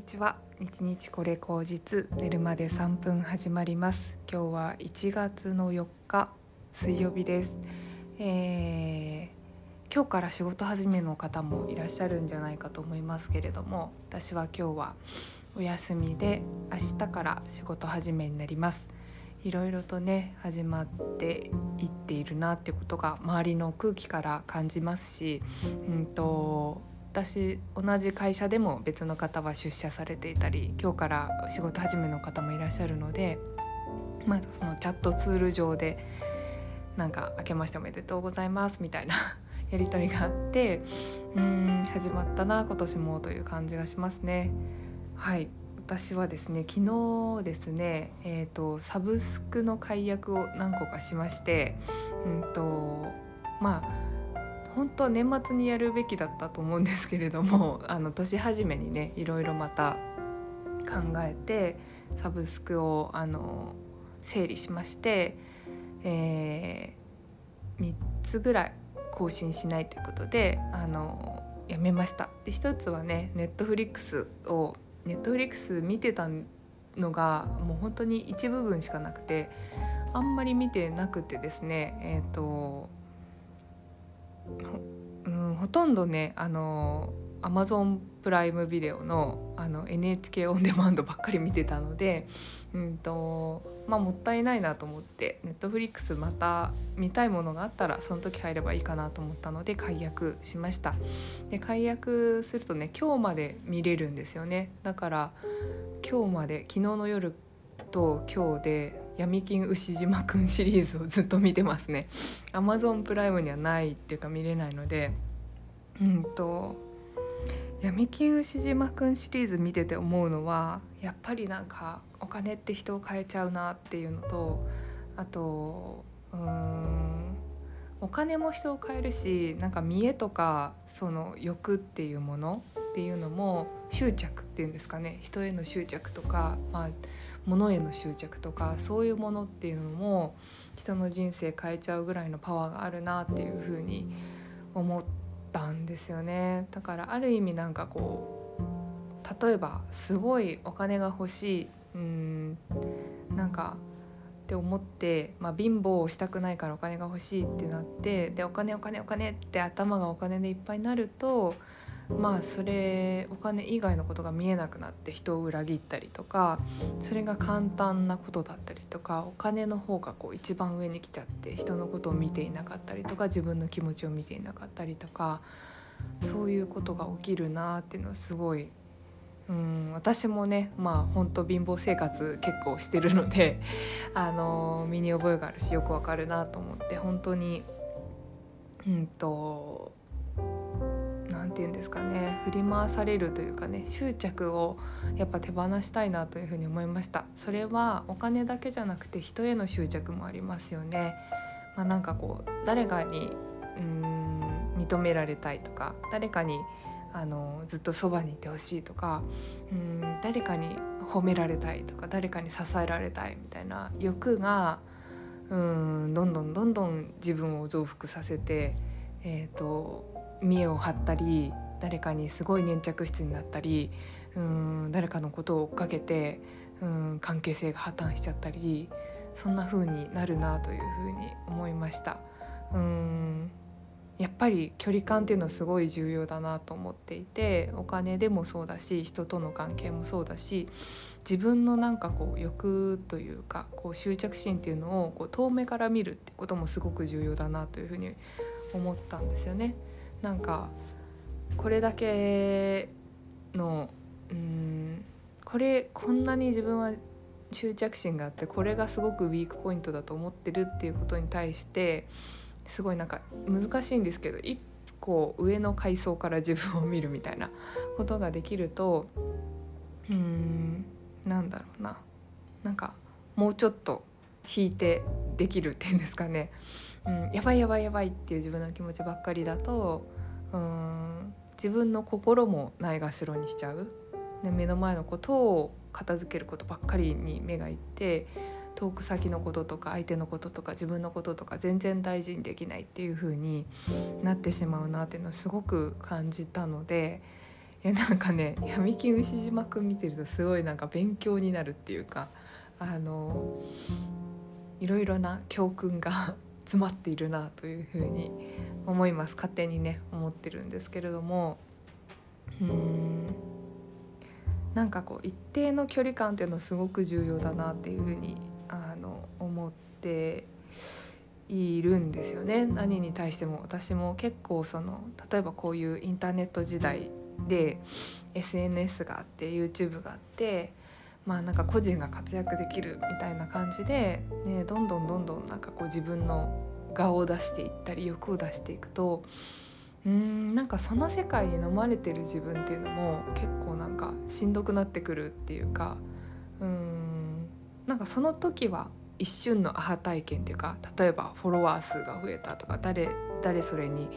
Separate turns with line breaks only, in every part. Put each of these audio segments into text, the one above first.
にちは。日日これ口実寝るまで3分始まります。今日は1月の4日水曜日です、えー、今日から仕事始めの方もいらっしゃるんじゃないかと思いますけれども私は今日はお休みで明日から仕事始めになります。いろいろとね始まっていっているなってことが周りの空気から感じますしうんと私同じ会社でも別の方は出社されていたり今日から仕事始めの方もいらっしゃるので、まあ、そのチャットツール上でなんか「明けましておめでとうございます」みたいな やり取りがあってうん始まったな今年もという感じがしますね。はい私はですね昨日ですね、えーと、サブスクの解約を何個かしまして、うんとまあ本当は年末にやるべきだったと思うんですけれども あの年始めにねいろいろまた考えてサブスクをあの整理しまして、えー、3つぐらい更新しないということであのやめました。で一つはねネットフリックスをネットフリックス見てたのがもう本当に一部分しかなくてあんまり見てなくてですねえっ、ー、とうん、ほとんどねあのアマゾンプライムビデオのあの NHK オンデマンドばっかり見てたので、うんとまあ、もったいないなと思ってネットフリックスまた見たいものがあったらその時入ればいいかなと思ったので解約しました。で解約するとね今日まで見れるんですよね。だから今日まで昨日の夜と今日で闇金牛島くんシリーズをずっと見てますね。Amazon プライムにはないっていうか見れないので。うんと闇金牛島くんシリーズ見てて思うのはやっぱりなんかお金って人を変えちゃうなっていうのとあとうんお金も人を変えるしなんか見栄とかその欲っていうものっていうのも執着っていうんですかね。人への執着とか、まあ、物への執着とかそういうものっていうのも人の人生変えちゃうぐらいのパワーがあるなっていうふうに思ったんですよね。だからある意味なんかこう例えばすごいお金が欲しいうんなんかって思って、まあ、貧乏をしたくないからお金が欲しいってなってでお金お金お金って頭がお金でいっぱいになるとまあそれお金以外のことが見えなくなって人を裏切ったりとかそれが簡単なことだったりとかお金の方がこう一番上に来ちゃって人のことを見ていなかったりとか自分の気持ちを見ていなかったりとかそういうことが起きるなっていうのはすごいうん私もねまあ本当貧乏生活結構してるので あの身に覚えがあるしよくわかるなと思って本当にうんと何て言うんですかね振り回されるというかね執着をやっぱ手放したいなというふうに思いました。それはお金だけじゃなくて人への執着もありますよね、まあ、なんかこう誰かにうーん認められたいとか誰かにあのずっとそばにいてほしいとかうん誰かに褒められたいとか誰かに支えられたいみたいな欲がうんどんどんどんどん自分を増幅させて、えーと見栄を張ったり誰かにすごい粘着質になったりうん誰かのことを追っかけてうん関係性が破綻しちゃったりそんな風になるなという風に思いました。うんやっぱり距離感っていうのはすごい重要だなと思っていてお金でもそうだし人との関係もそうだし自分のなんかこう欲というかこう執着心っていうのをこう遠目から見るってこともすごく重要だなというふうに思ったんですよね。なんかこれだけのうんこれこんなに自分は執着心があってこれがすごくウィークポイントだと思ってるっていうことに対してすごいなんか難しいんですけど一個上の階層から自分を見るみたいなことができるとうんなんだろうな。なんかもうちょっと引いてできるっていうんですかね。うん、やばいやばいやばいっていう自分の気持ちばっかりだとうん自分の心もないがしろにしちゃう。で目の前のことを片付けることばっかりに目がいって遠く先のこととか相手のこととか自分のこととか全然大事にできないっていう風になってしまうなっていうのをすごく感じたのでいやなんかね闇金牛島くん見てるとすごいなんか勉強になるっていうかあのいろいろな教訓が詰まっているなというふうに思います。勝手にね思ってるんですけれども。うん。なんかこう一定の距離感っていうのはすごく重要だなっていうふうにあの思っているんですよね。何に対しても。私も結構その例えばこういうインターネット時代で SNS があって YouTube があってまあなんか個人が活躍できるみたいな感じで、ね、どんどんどんどんなんかこう自分の顔を出していったり欲を出していくとうんなんかその世界に飲まれてる自分っていうのも結構なんかしんどくなってくるっていうかうんなんかその時は一瞬のアハ体験っていうか例えばフォロワー数が増えたとか誰誰それに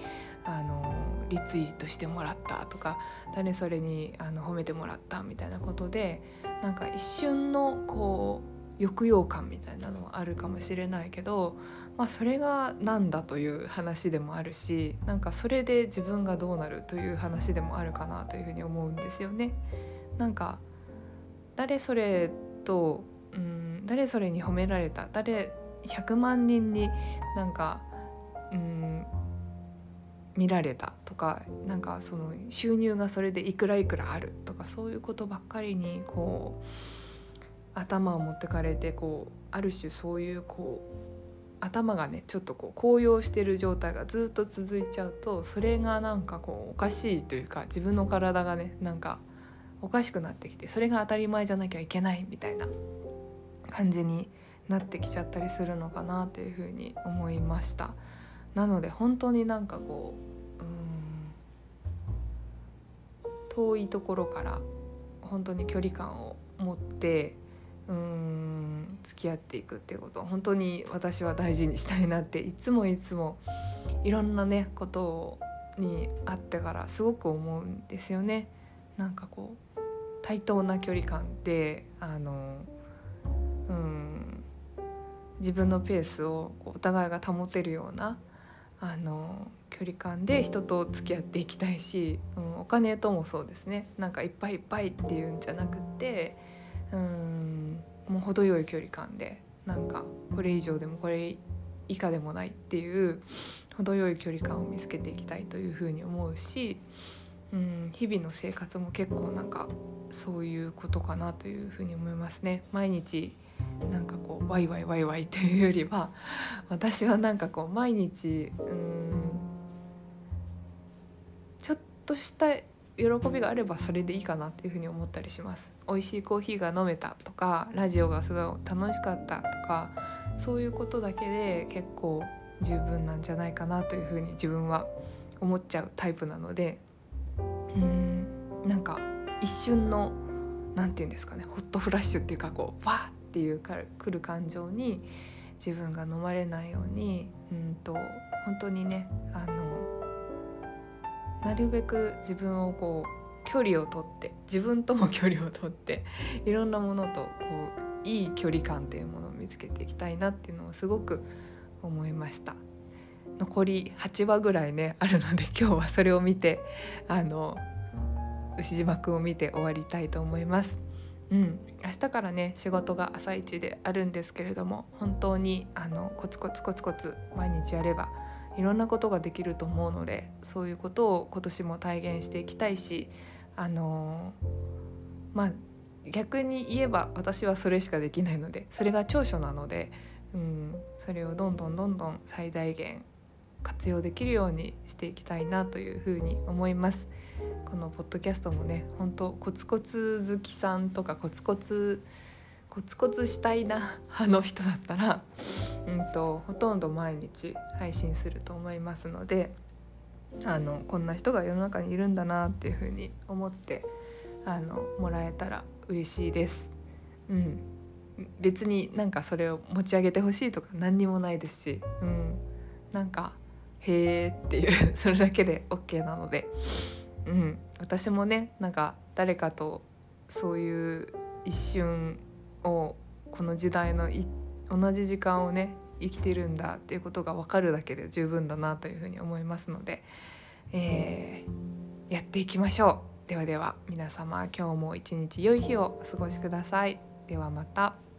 あのリツイートしてもらったとか誰それにあの褒めてもらったみたいなことでなんか一瞬のこう抑揚感みたいなのはあるかもしれないけど、まあ、それが何だという話でもあるしなんかそれで自分がどうなるという話でもあるかなというふうに思うんですよね。なんか誰それと、うん、誰それに褒められた誰100万人になんか、うん、見られたとかなんかその収入がそれでいくらいくらあるとかそういうことばっかりにこう頭を持ってかれてこうある種そういうこう頭がねちょっとこう高揚してる状態がずっと続いちゃうとそれがなんかこうおかしいというか自分の体がねなんかおかしくなってきてそれが当たり前じゃなきゃいけないみたいな感じになってきちゃったりするのかなというふうに思いました。なので本当になんかこううん遠いところから本当に距離感を持ってうん付き合っていくっていうことを本当に私は大事にしたいなっていつもいつもいろんなねことをにあってからすごく思うんですよね。なんかこう対等な距離感であのうん自分のペースをお互いが保てるようなあの距離感で人と付き合っていきたいし、うん、お金ともそうですねなんかいっぱいいっぱいっていうんじゃなくてうんもう程よい距離感でなんかこれ以上でもこれ以下でもないっていう程よい距離感を見つけていきたいというふうに思うし、うん、日々の生活も結構なんかそういうことかなというふうに思いますね。毎日なんかこうワイワイワイワイというよりは 私はなんかこう毎日うんちょっとした喜びがあればそれでいいかなっていうふうに思ったりします。美味しいコーヒーが飲めたとかラジオがすごい楽しかったとかそういうことだけで結構十分なんじゃないかなというふうに自分は思っちゃうタイプなのでうんなんか一瞬の何て言うんですかねホットフラッシュっていうかこうわーっていうか来る感情に自分が飲まれないようにうんと本当にねあのなるべく自分をこう距離をとって自分とも距離をとっていろんなものとこういい距離感っていうものを見つけていきたいなっていうのをすごく思いました残り8話ぐらいねあるので今日はそれを見てあの牛島くんを見て終わりたいと思います。うん、明日からね仕事が朝一であるんですけれども本当にあのコツコツコツコツ毎日やればいろんなことができると思うのでそういうことを今年も体現していきたいしあのー、まあ逆に言えば私はそれしかできないのでそれが長所なので、うん、それをどんどんどんどん最大限活用できるようにしていきたいなというふうに思います。このポッドキャストもね本当コツコツ好きさんとかコツコツコツコツしたいな派の人だったら、うんと、ほとんど毎日配信すると思いますのであのこんな人が世の中にいるんだなっていうふうに思ってあのもらえたら嬉しいです。うん、別になんかそれを持ち上げてほしいとか何にもないですし、うん、なんか「へえ」っていうそれだけで OK なので。うん、私もねなんか誰かとそういう一瞬をこの時代の同じ時間をね生きてるんだっていうことが分かるだけで十分だなというふうに思いますので、えー、やっていきましょうではでは皆様今日も一日良い日をお過ごしください。ではまた。